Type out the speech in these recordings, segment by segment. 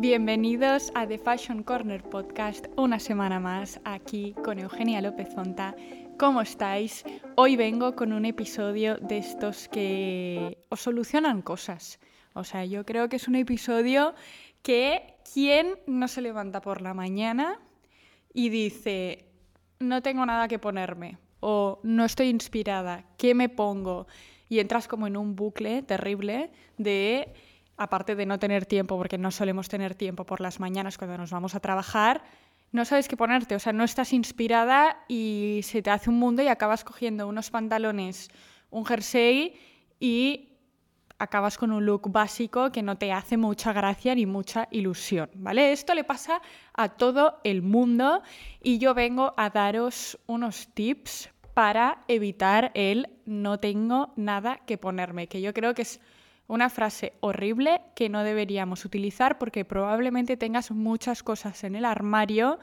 Bienvenidos a The Fashion Corner Podcast, una semana más aquí con Eugenia López Zonta. ¿Cómo estáis? Hoy vengo con un episodio de estos que os solucionan cosas. O sea, yo creo que es un episodio que ¿quién no se levanta por la mañana y dice, no tengo nada que ponerme? O no estoy inspirada, ¿qué me pongo? Y entras como en un bucle terrible de, aparte de no tener tiempo, porque no solemos tener tiempo por las mañanas cuando nos vamos a trabajar, no sabes qué ponerte, o sea, no estás inspirada y se te hace un mundo y acabas cogiendo unos pantalones, un jersey y acabas con un look básico que no te hace mucha gracia ni mucha ilusión, ¿vale? Esto le pasa a todo el mundo y yo vengo a daros unos tips para evitar el no tengo nada que ponerme, que yo creo que es una frase horrible que no deberíamos utilizar porque probablemente tengas muchas cosas en el armario,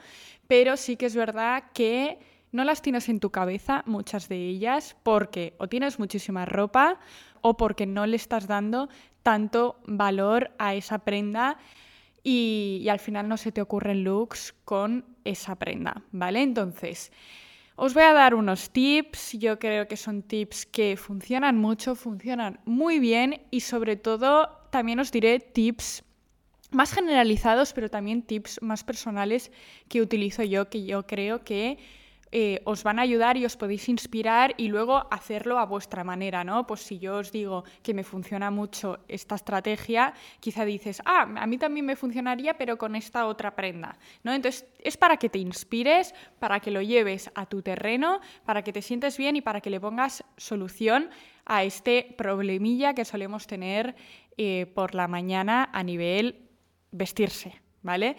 pero sí que es verdad que no las tienes en tu cabeza, muchas de ellas, porque o tienes muchísima ropa o porque no le estás dando tanto valor a esa prenda y, al final no se te ocurren looks con esa prenda, ¿vale? Entonces, os voy a dar unos tips, yo creo que son tips que funcionan mucho, funcionan muy bien y sobre todo también os diré tips más generalizados, pero también tips más personales que utilizo yo, que yo creo que eh, os van a ayudar y os podéis inspirar y luego hacerlo a vuestra manera, ¿no? Pues si yo os digo que me funciona mucho esta estrategia, quizá dices, ah, a mí también me funcionaría, pero con esta otra prenda, ¿no? Entonces es para que te inspires, para que lo lleves a tu terreno, para que te sientes bien y para que le pongas solución a este problemilla que solemos tener eh, por la mañana a nivel vestirse, ¿vale?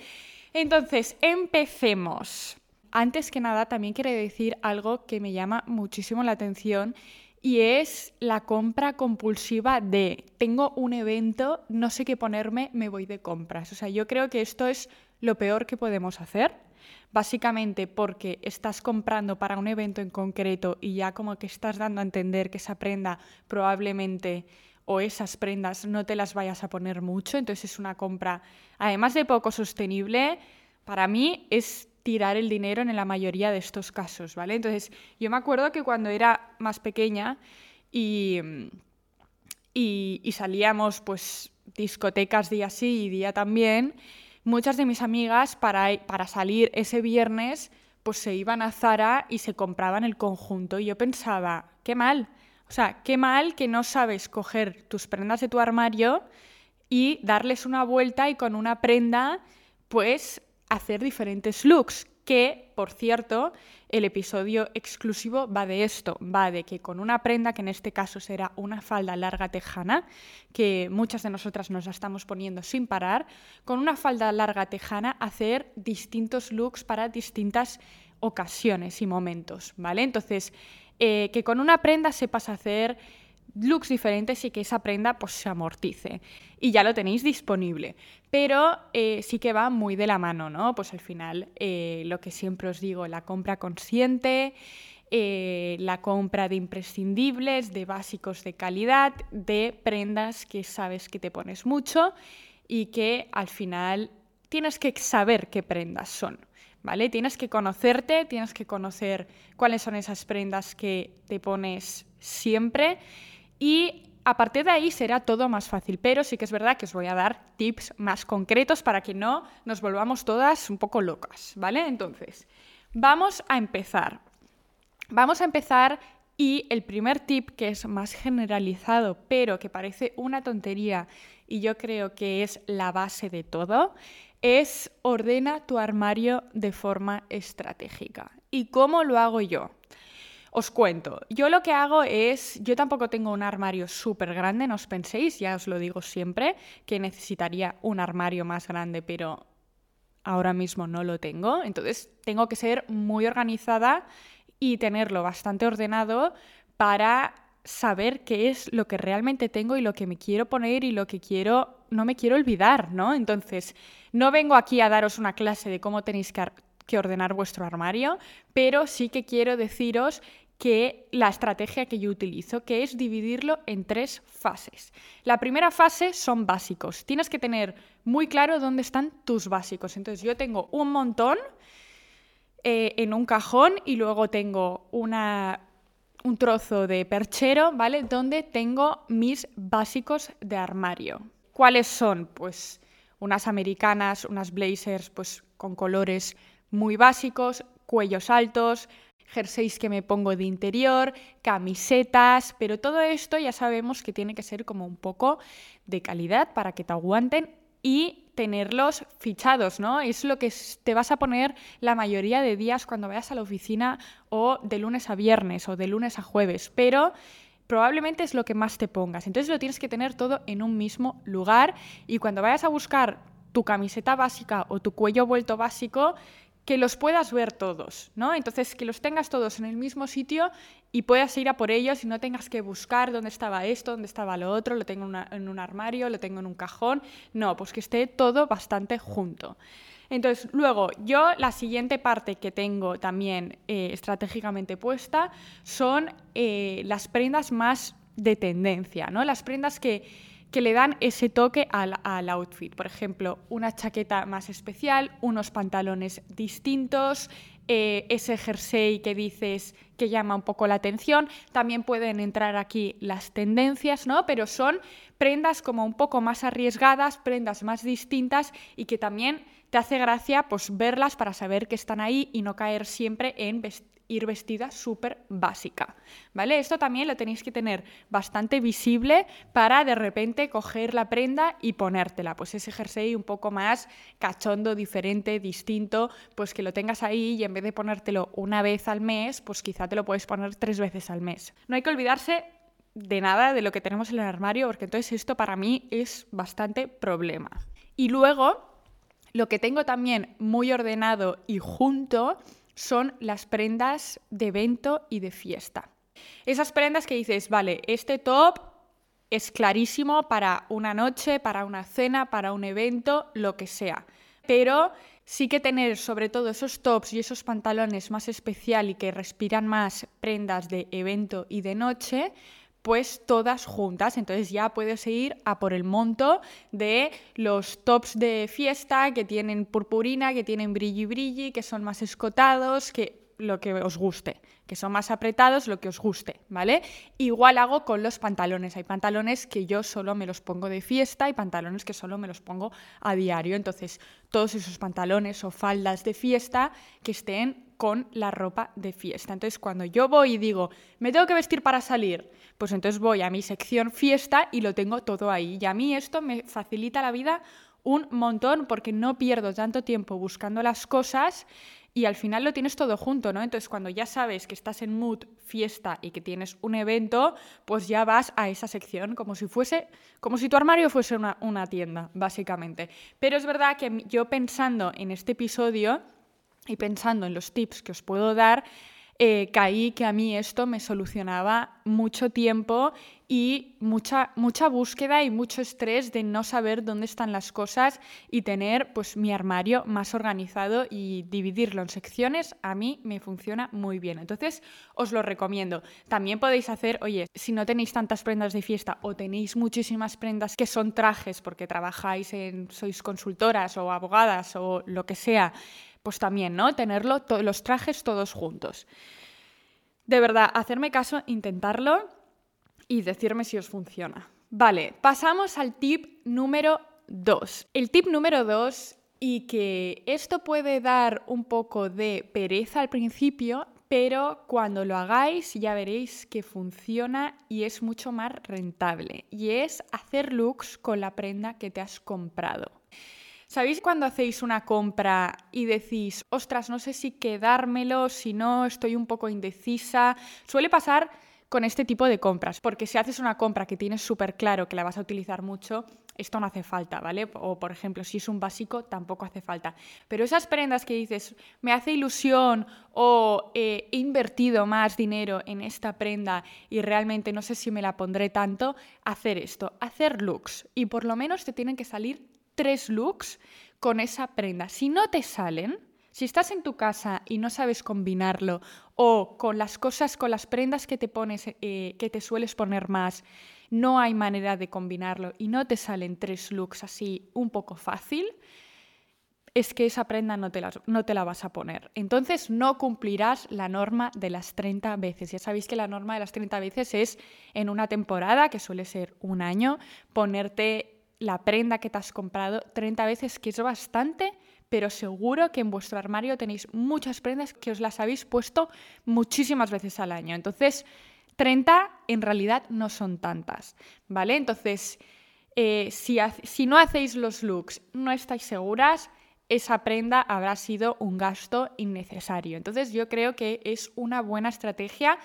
Entonces, empecemos. Antes que nada, también quiero decir algo que me llama muchísimo la atención y es la compra compulsiva de tengo un evento, no sé qué ponerme, me voy de compras. O sea, yo creo que esto es lo peor que podemos hacer, básicamente porque estás comprando para un evento en concreto y ya como que estás dando a entender que esa prenda probablemente o esas prendas no te las vayas a poner mucho, entonces es una compra, además de poco sostenible, para mí es tirar el dinero en la mayoría de estos casos, ¿vale? Entonces, yo me acuerdo que cuando era más pequeña y, y, salíamos, pues, discotecas día sí y día también, muchas de mis amigas para, para salir ese viernes, pues se iban a Zara y se compraban el conjunto. Y yo pensaba, qué mal. O sea, qué mal que no sabes coger tus prendas de tu armario y darles una vuelta y con una prenda, pues hacer diferentes looks, que, por cierto, el episodio exclusivo va de esto, va de que con una prenda, que en este caso será una falda larga tejana, que muchas de nosotras nos la estamos poniendo sin parar, con una falda larga tejana hacer distintos looks para distintas ocasiones y momentos, ¿vale? Entonces, eh, que con una prenda sepas hacer looks diferentes y que esa prenda pues, se amortice. Y ya lo tenéis disponible. Pero eh, sí que va muy de la mano, ¿no? Pues al final, eh, lo que siempre os digo, la compra consciente, eh, la compra de imprescindibles, de básicos de calidad, de prendas que sabes que te pones mucho y que al final tienes que saber qué prendas son. ¿Vale? Tienes que conocerte, tienes que conocer cuáles son esas prendas que te pones siempre y a partir de ahí será todo más fácil, pero sí que es verdad que os voy a dar tips más concretos para que no nos volvamos todas un poco locas, ¿vale? Entonces, vamos a empezar. Vamos a empezar y el primer tip que es más generalizado, pero que parece una tontería y yo creo que es la base de todo, es ordena tu armario de forma estratégica. ¿Y cómo lo hago yo? Os cuento, yo lo que hago es, yo tampoco tengo un armario súper grande, no os penséis, ya os lo digo siempre, que necesitaría un armario más grande, pero ahora mismo no lo tengo, entonces tengo que ser muy organizada y tenerlo bastante ordenado para saber qué es lo que realmente tengo y lo que me quiero poner y lo que quiero, no me quiero olvidar, ¿no? Entonces, no vengo aquí a daros una clase de cómo tenéis que, que ordenar vuestro armario, pero sí que quiero deciros que la estrategia que yo utilizo, que es dividirlo en tres fases. La primera fase son básicos. Tienes que tener muy claro dónde están tus básicos. Entonces yo tengo un montón eh, en un cajón y luego tengo una, un trozo de perchero, ¿vale? Donde tengo mis básicos de armario. ¿Cuáles son? Pues unas americanas, unas blazers pues con colores muy básicos, cuellos altos, jerseys que me pongo de interior, camisetas, pero todo esto ya sabemos que tiene que ser como un poco de calidad para que te aguanten y tenerlos fichados, ¿no? Es lo que te vas a poner la mayoría de días cuando vayas a la oficina o de lunes a viernes o de lunes a jueves, pero probablemente es lo que más te pongas. Entonces lo tienes que tener todo en un mismo lugar y cuando vayas a buscar tu camiseta básica o tu cuello vuelto básico, que los puedas ver todos, ¿no? Entonces, que los tengas todos en el mismo sitio y puedas ir a por ellos y no tengas que buscar dónde estaba esto, dónde estaba lo otro, lo tengo en un armario, lo tengo en un cajón. No, pues que esté todo bastante junto. Entonces, luego, yo la siguiente parte que tengo también eh, estratégicamente puesta son eh, las prendas más de tendencia, ¿no? Las prendas que que le dan ese toque al, outfit. Por ejemplo, una chaqueta más especial, unos pantalones distintos, eh, ese jersey que dices que llama un poco la atención. También pueden entrar aquí las tendencias, ¿no? Pero son prendas como un poco más arriesgadas, prendas más distintas y que también te hace gracia pues verlas para saber que están ahí y no caer siempre en ir vestida súper básica, ¿vale? Esto también lo tenéis que tener bastante visible para de repente coger la prenda y ponértela, pues ese jersey un poco más cachondo, diferente, distinto, pues que lo tengas ahí y en vez de ponértelo una vez al mes, pues quizá te lo puedes poner tres veces al mes. No hay que olvidarse de nada de lo que tenemos en el armario, porque entonces esto para mí es bastante problema. Y luego, lo que tengo también muy ordenado y junto son las prendas de evento y de fiesta. Esas prendas que dices, vale, este top es clarísimo para una noche, para una cena, para un evento, lo que sea. Pero sí que tener sobre todo esos tops y esos pantalones más especial y que respiran más prendas de evento y de noche, pues todas juntas. Entonces ya puedes ir a por el monto de los tops de fiesta que tienen purpurina, que tienen brilli brilli, que son más escotados, que lo que os guste, que son más apretados, lo que os guste, ¿vale? Igual hago con los pantalones. Hay pantalones que yo solo me los pongo de fiesta y pantalones que solo me los pongo a diario. Entonces, todos esos pantalones o faldas de fiesta que estén con la ropa de fiesta. Entonces, cuando yo voy y digo, me tengo que vestir para salir, pues entonces voy a mi sección fiesta y lo tengo todo ahí. Y a mí esto me facilita la vida un montón porque no pierdo tanto tiempo buscando las cosas y al final lo tienes todo junto, ¿no? Entonces, cuando ya sabes que estás en mood fiesta y que tienes un evento, pues ya vas a esa sección como si fuese, como si tu armario fuese una, una tienda, básicamente. Pero es verdad que yo pensando en este episodio, y pensando en los tips que os puedo dar, eh, caí que a mí esto me solucionaba mucho tiempo y mucha, mucha búsqueda y mucho estrés de no saber dónde están las cosas y tener pues mi armario más organizado y dividirlo en secciones a mí me funciona muy bien. Entonces os lo recomiendo. También podéis hacer, oye, si no tenéis tantas prendas de fiesta o tenéis muchísimas prendas que son trajes porque trabajáis en sois consultoras o abogadas o lo que sea, pues también, ¿no? Tenerlo, los trajes todos juntos. De verdad, hacerme caso, intentarlo y decirme si os funciona. Vale, pasamos al tip número 2. El tip número 2, y que esto puede dar un poco de pereza al principio, pero cuando lo hagáis ya veréis que funciona y es mucho más rentable. Y es hacer looks con la prenda que te has comprado. ¿Sabéis cuando hacéis una compra y decís, ostras, no sé si quedármelo, si no, estoy un poco indecisa? Suele pasar con este tipo de compras, porque si haces una compra que tienes súper claro que la vas a utilizar mucho, esto no hace falta, ¿vale? O por ejemplo, si es un básico, tampoco hace falta. Pero esas prendas que dices, me hace ilusión o eh, he invertido más dinero en esta prenda y realmente no sé si me la pondré tanto, hacer esto, hacer looks. Y por lo menos te tienen que salir tres looks con esa prenda. Si no te salen, Si estás en tu casa y no sabes combinarlo, o con las cosas, con las prendas que te pones, eh, que te sueles poner más, no hay manera de combinarlo y no te salen tres looks así un poco fácil, es que esa prenda no te, la, no te la vas a poner. Entonces no cumplirás la norma de las 30 veces. Ya sabéis que la norma de las 30 veces es en una temporada, que suele ser un año, ponerte la prenda que te has comprado 30 veces, que es bastante, pero seguro que en vuestro armario tenéis muchas prendas que os las habéis puesto muchísimas veces al año. Entonces, 30 en realidad no son tantas, ¿vale? Entonces, eh, si, si no hacéis los looks, no estáis seguras, esa prenda habrá sido un gasto innecesario. Entonces yo creo que es una buena estrategia.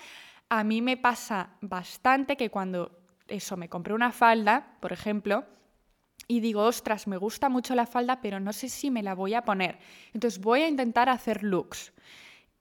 A mí me pasa bastante que cuando eso me compré una falda, por ejemplo, y digo, ostras, me gusta mucho la falda, pero no sé si me la voy a poner. Entonces voy a intentar hacer looks.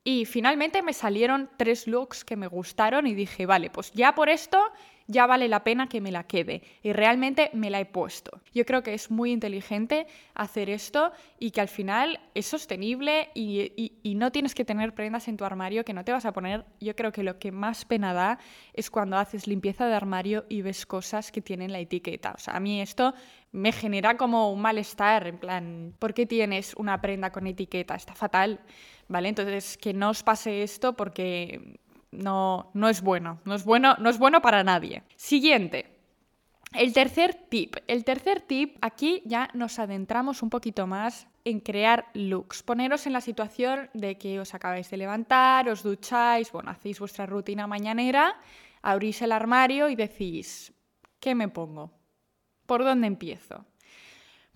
Y finalmente me salieron tres looks que me gustaron y dije, vale, pues ya por esto ya vale la pena que me la quede. Y realmente me la he puesto. Yo creo que es muy inteligente hacer esto y que al final es sostenible y, no tienes que tener prendas en tu armario que no te vas a poner. Yo creo que lo que más pena da es cuando haces limpieza de armario y ves cosas que tienen la etiqueta. O sea, a mí esto me genera como un malestar, en plan, ¿por qué tienes una prenda con etiqueta? Está fatal, ¿vale? Entonces, que no os pase esto porque no, no es bueno, no es bueno, no es bueno para nadie. Siguiente. El tercer tip. El tercer tip, aquí ya nos adentramos un poquito más en crear looks. Poneros en la situación de que os acabáis de levantar, os ducháis, bueno, hacéis vuestra rutina mañanera, abrís el armario y decís, ¿qué me pongo? ¿Por dónde empiezo?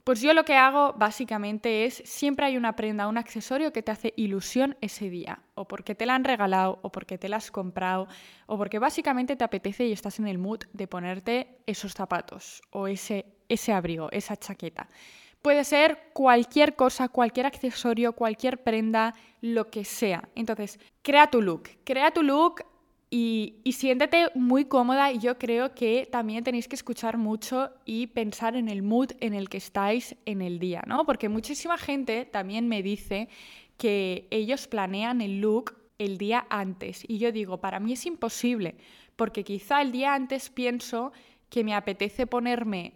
Pues yo lo que hago básicamente es, siempre hay una prenda, un accesorio que te hace ilusión ese día, o porque te la han regalado, o porque te la has comprado, o porque básicamente te apetece y estás en el mood de ponerte esos zapatos, o ese, ese abrigo, esa chaqueta. Puede ser cualquier cosa, cualquier accesorio, cualquier prenda, lo que sea. Entonces, crea tu look. Crea tu look y, siéntete muy cómoda y yo creo que también tenéis que escuchar mucho y pensar en el mood en el que estáis en el día, ¿no? Porque muchísima gente también me dice que ellos planean el look el día antes y yo digo, para mí es imposible, porque quizá el día antes pienso que me apetece ponerme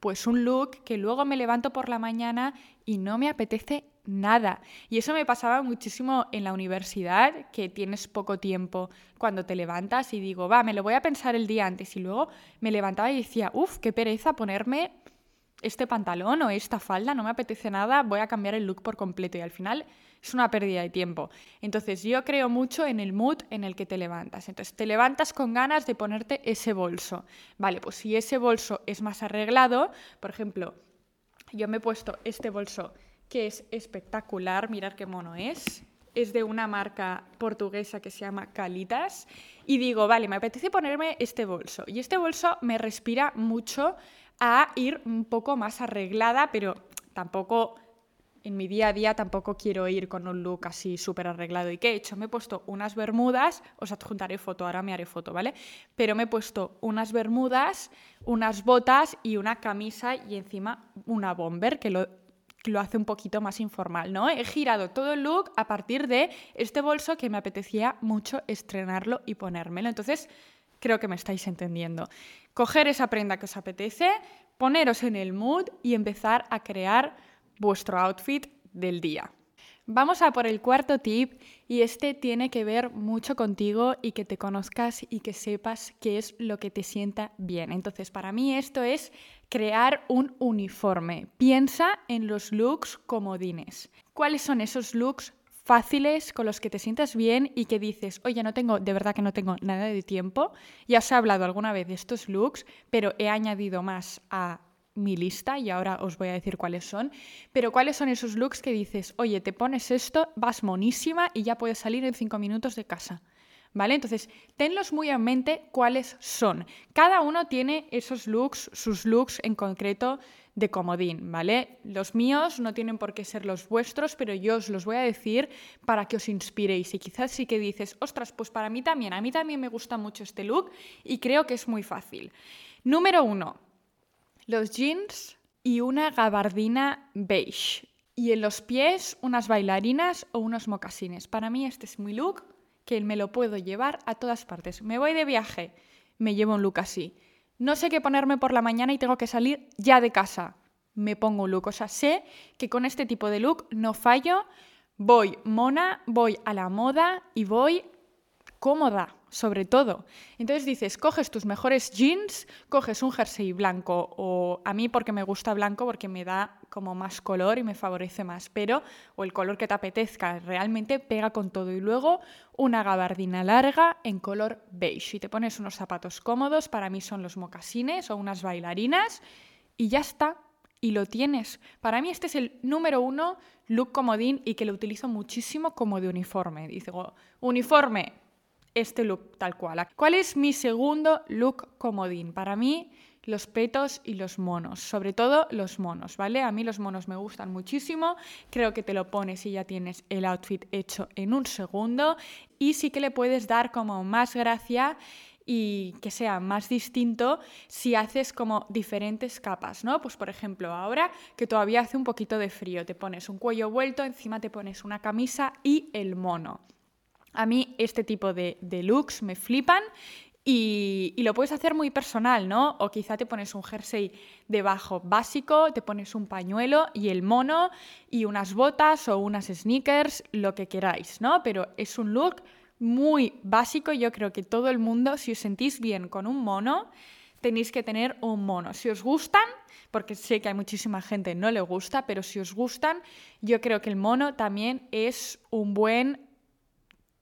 pues un look que luego me levanto por la mañana y no me apetece nada. Y eso me pasaba muchísimo en la universidad, que tienes poco tiempo cuando te levantas y digo, va, me lo voy a pensar el día antes. Y luego me levantaba y decía, uff, qué pereza ponerme este pantalón o esta falda, no me apetece nada, voy a cambiar el look por completo. Y al final es una pérdida de tiempo. Entonces yo creo mucho en el mood en el que te levantas. Entonces te levantas con ganas de ponerte ese bolso. Vale, pues si ese bolso es más arreglado, por ejemplo, yo me he puesto este bolso que es espectacular, mirar qué mono es. Es de una marca portuguesa que se llama Calitas. Y digo, vale, me apetece ponerme este bolso. Y este bolso me respira mucho a ir un poco más arreglada, pero tampoco en mi día a día tampoco quiero ir con un look así súper arreglado. ¿Y qué he hecho? Me he puesto unas bermudas, os adjuntaré foto, ahora me haré foto, ¿vale? Pero me he puesto unas bermudas, unas botas y una camisa y encima una bomber, que lo lo hace un poquito más informal, ¿no? He girado todo el look a partir de este bolso que me apetecía mucho estrenarlo y ponérmelo. Entonces, creo que me estáis entendiendo. Coger esa prenda que os apetece, poneros en el mood y empezar a crear vuestro outfit del día. Vamos a por el cuarto tip y este tiene que ver mucho contigo y que te conozcas y que sepas qué es lo que te sienta bien. Entonces, para mí esto es crear un uniforme. Piensa en los looks comodines. ¿Cuáles son esos looks fáciles con los que te sientas bien y que dices, oye, no tengo, de verdad que no tengo nada de tiempo? Ya os he hablado alguna vez de estos looks, pero he añadido más a mi lista y ahora os voy a decir cuáles son. Pero cuáles son esos looks que dices, oye, te pones esto, vas monísima y ya puedes salir en cinco minutos de casa. ¿Vale? Entonces, tenlos muy en mente cuáles son. Cada uno tiene esos looks, sus looks en concreto de comodín, ¿vale? Los míos no tienen por qué ser los vuestros, pero yo os los voy a decir para que os inspiréis. Y quizás sí que dices, ostras, pues para mí también, a mí también me gusta mucho este look y creo que es muy fácil. Número uno, los jeans y una gabardina beige. y en los pies unas bailarinas o unos mocasines. Para mí este es mi look que me lo puedo llevar a todas partes. Me voy de viaje, me llevo un look así. No sé qué ponerme por la mañana y tengo que salir ya de casa. Me pongo un look. O sea, sé que con este tipo de look no fallo. Voy mona, voy a la moda y voy cómoda, sobre todo. Entonces dices, coges tus mejores jeans, coges un jersey blanco, o a mí porque me gusta blanco, porque me da como más color y me favorece más, pero, o el color que te apetezca, realmente pega con todo. Y luego una gabardina larga en color beige. Y te pones unos zapatos cómodos, para mí son los mocasines o unas bailarinas, y ya está. Y lo tienes. Para mí este es el número uno look comodín y que lo utilizo muchísimo como de uniforme. Digo, uniforme, este look tal cual. ¿Cuál es mi segundo look comodín? Para mí, los petos y los monos, sobre todo los monos, ¿vale? A mí los monos me gustan muchísimo, creo que te lo pones y ya tienes el outfit hecho en un segundo y sí que le puedes dar como más gracia y que sea más distinto si haces como diferentes capas, ¿no? Pues por ejemplo, ahora que todavía hace un poquito de frío, te pones un cuello vuelto, encima te pones una camisa y el mono. A mí este tipo de, looks me flipan y, lo puedes hacer muy personal, ¿no? O quizá te pones un jersey debajo básico, te pones un pañuelo y el mono y unas botas o unas sneakers, lo que queráis, ¿no? Pero es un look muy básico. Yo creo que todo el mundo, si os sentís bien con un mono, tenéis que tener un mono. Si os gustan, porque sé que hay muchísima gente que no le gusta, pero si os gustan, yo creo que el mono también es un buen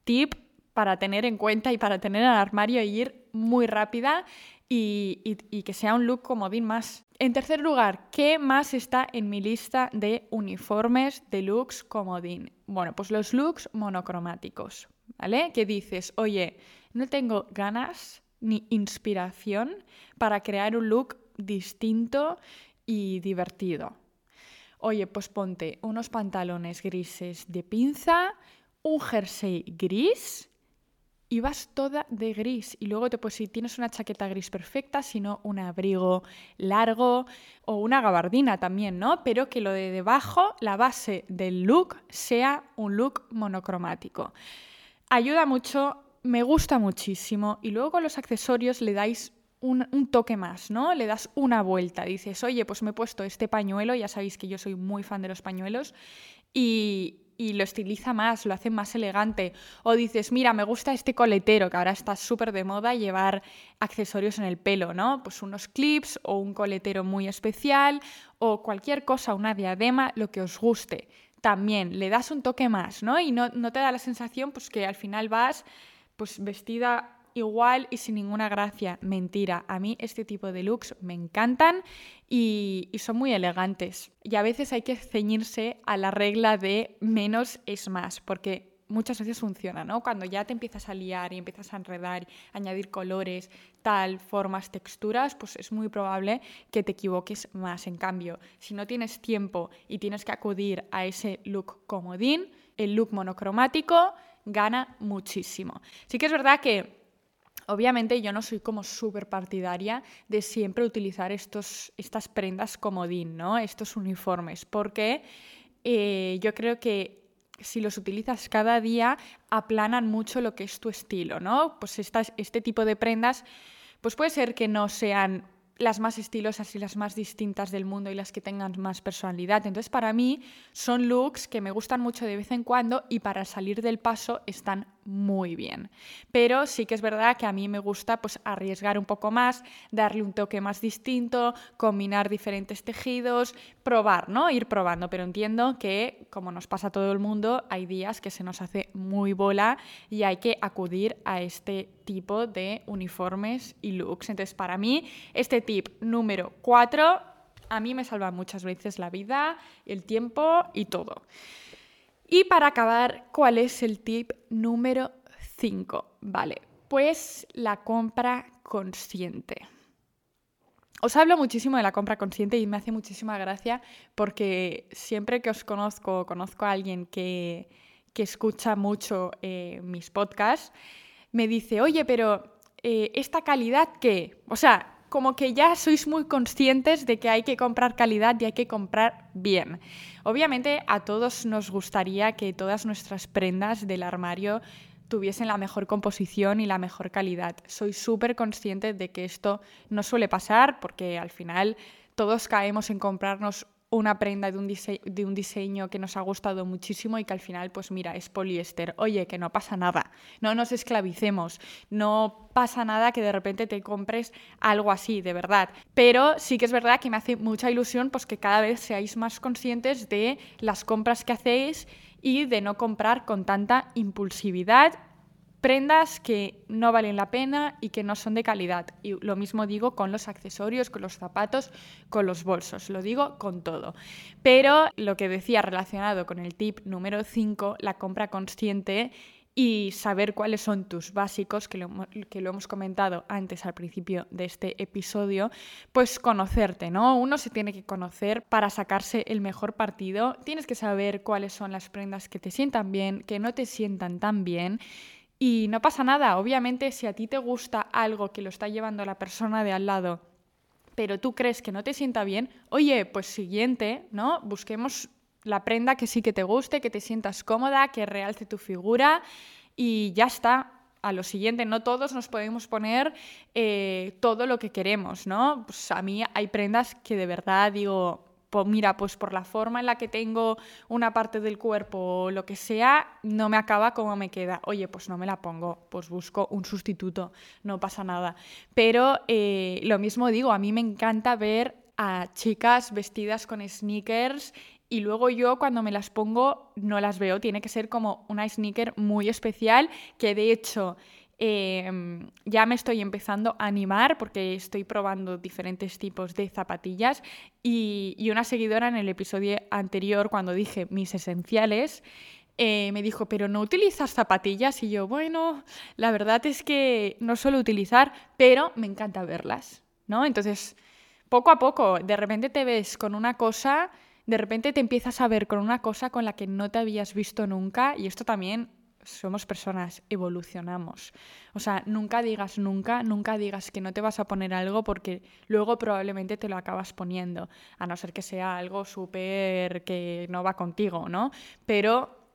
tip para tener en cuenta y para tener al armario y ir muy rápida y, que sea un look comodín más. En tercer lugar, ¿qué más está en mi lista de uniformes de looks comodín? Bueno, pues los looks monocromáticos, ¿vale? Que dices, oye, no tengo ganas ni inspiración para crear un look distinto y divertido. Oye, pues ponte unos pantalones grises de pinza, un jersey gris y vas toda de gris. Y luego te pues si tienes una chaqueta gris perfecta, sino un abrigo largo o una gabardina también, ¿no? Pero que lo de debajo, la base del look, sea un look monocromático. Ayuda mucho, me gusta muchísimo. Y luego con los accesorios le dais un, toque más, ¿no? Le das una vuelta. Dices, oye, pues me he puesto este pañuelo, ya sabéis que yo soy muy fan de los pañuelos, y, y lo estiliza más, lo hace más elegante. O dices, mira, me gusta este coletero, que ahora está súper de moda llevar accesorios en el pelo, ¿no? Pues unos clips o un coletero muy especial o cualquier cosa, una diadema, lo que os guste. También le das un toque más, ¿no? Y no, no te da la sensación pues que al final vas pues vestida igual y sin ninguna gracia. Mentira, a mí este tipo de looks me encantan y, son muy elegantes. Y a veces hay que ceñirse a la regla de menos es más, porque muchas veces funciona, ¿no? Cuando ya te empiezas a liar y empiezas a enredar, añadir colores, tal, formas, texturas, pues es muy probable que te equivoques más. En cambio, si no tienes tiempo y tienes que acudir a ese look comodín, el look monocromático gana muchísimo. Sí que es verdad que Obviamente yo no soy como súper partidaria de siempre utilizar estos, estas prendas comodín, ¿no? Estos uniformes, porque eh, yo creo que si los utilizas cada día aplanan mucho lo que es tu estilo, ¿no? Pues este tipo de prendas, pues puede ser que no sean las más estilosas y las más distintas del mundo y las que tengan más personalidad. Entonces, para mí son looks que me gustan mucho de vez en cuando y para salir del paso están muy bien. Pero sí que es verdad que a mí me gusta pues arriesgar un poco más, darle un toque más distinto, combinar diferentes tejidos, probar, ¿no? Ir probando, pero entiendo que como nos pasa a todo el mundo, hay días que se nos hace muy bola y hay que acudir a este tipo de uniformes y looks. Entonces, para mí, este tip número 4 a mí me salva muchas veces la vida, el tiempo y todo. Y para acabar, ¿cuál es el tip número 5? Vale, pues la compra consciente. Os hablo muchísimo de la compra consciente y me hace muchísima gracia porque siempre que os conozco, conozco a alguien que, escucha mucho eh, mis podcasts, me dice, oye, pero eh, ¿esta calidad qué? O sea, como que ya sois muy conscientes de que hay que comprar calidad y hay que comprar bien. Obviamente a todos nos gustaría que todas nuestras prendas del armario tuviesen la mejor composición y la mejor calidad. Soy súper consciente de que esto no suele pasar porque al final todos caemos en comprarnos una prenda de un, diseño que nos ha gustado muchísimo y que al final, pues mira, es poliéster. Oye, que no pasa nada, no nos esclavicemos, no pasa nada que de repente te compres algo así, de verdad. Pero sí que es verdad que me hace mucha ilusión pues que cada vez seáis más conscientes de las compras que hacéis y de no comprar con tanta impulsividad prendas que no valen la pena y que no son de calidad. Y lo mismo digo con los accesorios, con los zapatos, con los bolsos, lo digo con todo. Pero lo que decía relacionado con el tip número 5, la compra consciente y saber cuáles son tus básicos, que lo, que lo, hemos comentado antes al principio de este episodio, pues conocerte, ¿no? Uno se tiene que conocer para sacarse el mejor partido, tienes que saber cuáles son las prendas que te sientan bien, que no te sientan tan bien y no pasa nada, obviamente si a ti te gusta algo que lo está llevando la persona de al lado, pero tú crees que no te sienta bien, oye, pues siguiente, ¿no? Busquemos la prenda que sí que te guste, que te sientas cómoda, que realce tu figura y ya está. A lo siguiente, no todos nos podemos poner eh, todo lo que queremos, ¿no? Pues a mí hay prendas que de verdad digo, mira, pues por la forma en la que tengo una parte del cuerpo o lo que sea, no me acaba como me queda. Oye, pues no me la pongo, pues busco un sustituto, no pasa nada. Pero eh, lo mismo digo, a mí me encanta ver a chicas vestidas con sneakers y luego yo cuando me las pongo no las veo, tiene que ser como una sneaker muy especial que de hecho Em, ya me estoy empezando a animar porque estoy probando diferentes tipos de zapatillas y, una seguidora en el episodio anterior, cuando dije mis esenciales, eh, me dijo, pero no utilizas zapatillas y yo, bueno, la verdad es que no suelo utilizar, pero me encanta verlas, ¿no? Entonces, poco a poco, de repente te ves con una cosa, de repente te empiezas a ver con una cosa con la que no te habías visto nunca y esto también somos personas, evolucionamos. O sea, nunca digas nunca, nunca digas que no te vas a poner algo porque luego probablemente te lo acabas poniendo, a no ser que sea algo súper que no va contigo, ¿no? Pero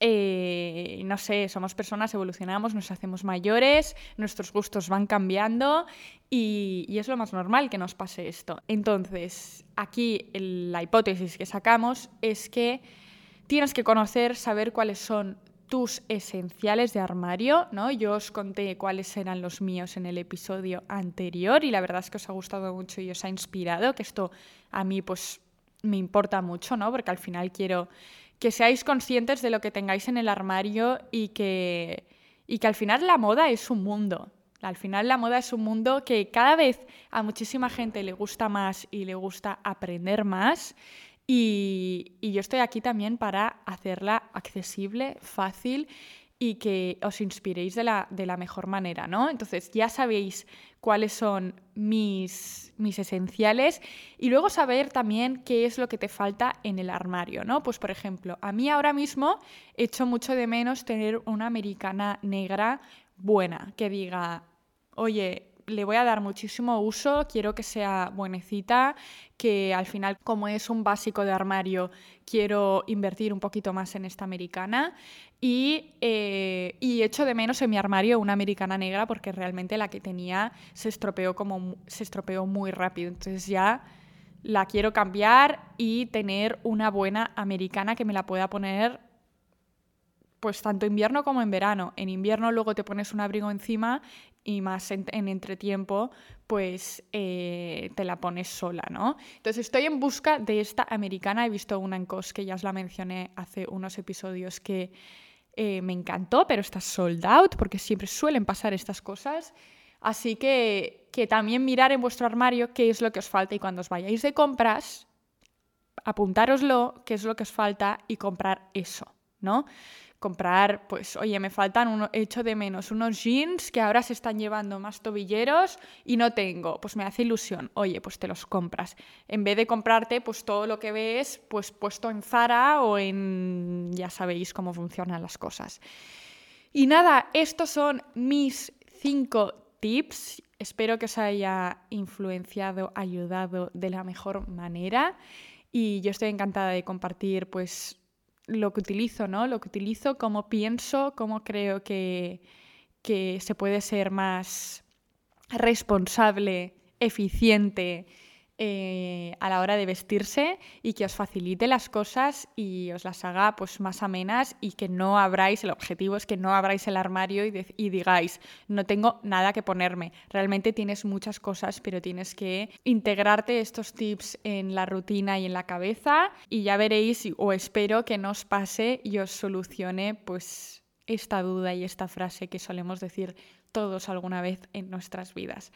eh, no sé, somos personas, evolucionamos, nos hacemos mayores, nuestros gustos van cambiando y, y, es lo más normal que nos pase esto. Entonces, aquí la hipótesis que sacamos es que tienes que conocer, saber cuáles son tus esenciales de armario, ¿no? Yo os conté cuáles eran los míos en el episodio anterior y la verdad es que os ha gustado mucho y os ha inspirado, que esto a mí pues me importa mucho, ¿no? Porque al final quiero que seáis conscientes de lo que tengáis en el armario y que, y que al final la moda es un mundo. Al final la moda es un mundo que cada vez a muchísima gente le gusta más y le gusta aprender más y, yo estoy aquí también para hacerla accesible, fácil y que os inspiréis de la, de la, mejor manera, ¿no? Entonces ya sabéis cuáles son mis, mis esenciales y luego saber también qué es lo que te falta en el armario, ¿no? Pues por ejemplo, a mí ahora mismo echo mucho de menos tener una americana negra buena, que diga, oye, le voy a dar muchísimo uso, quiero que sea buenecita, que al final, como es un básico de armario, quiero invertir un poquito más en esta americana. Y, eh, y, echo de menos en mi armario una americana negra porque realmente la que tenía se estropeó, como, se estropeó muy rápido. Entonces ya la quiero cambiar y tener una buena americana que me la pueda poner pues tanto invierno como en verano. En invierno luego te pones un abrigo encima y más en, entretiempo, pues eh, te la pones sola, ¿no? Entonces estoy en busca de esta americana. He visto una en COS que ya os la mencioné hace unos episodios que eh, me encantó, pero está sold out porque siempre suelen pasar estas cosas. Así que, que también mirar en vuestro armario qué es lo que os falta y cuando os vayáis de compras, apuntároslo, qué es lo que os falta y comprar eso, ¿no? comprar, pues, oye, me faltan, uno, hecho de menos unos jeans que ahora se están llevando más tobilleros y no tengo, pues me hace ilusión, oye, pues te los compras. En vez de comprarte, pues todo lo que ves, pues puesto en Zara o en, ya sabéis cómo funcionan las cosas. Y nada, estos son mis cinco tips. Espero que os haya influenciado, ayudado de la mejor manera y yo estoy encantada de compartir pues lo que utilizo, ¿no? Lo que utilizo, cómo pienso, cómo creo que, que se puede ser más responsable, eficiente eh, a la hora de vestirse y que os facilite las cosas y os las haga pues más amenas y que no abráis, el objetivo es que no abráis el armario y, y digáis, no tengo nada que ponerme. Realmente tienes muchas cosas, pero tienes que integrarte estos tips en la rutina y en la cabeza y ya veréis o espero que no os pase y os solucione pues esta duda y esta frase que solemos decir todos alguna vez en nuestras vidas.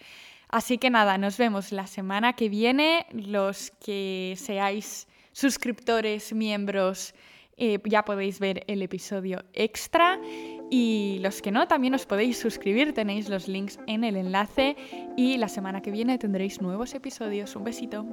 Así que nada, nos vemos la semana que viene. Los que seáis suscriptores, miembros, eh, ya podéis ver el episodio extra. Y los que no, también os podéis suscribir, tenéis los links en el enlace. Y la semana que viene tendréis nuevos episodios. Un besito.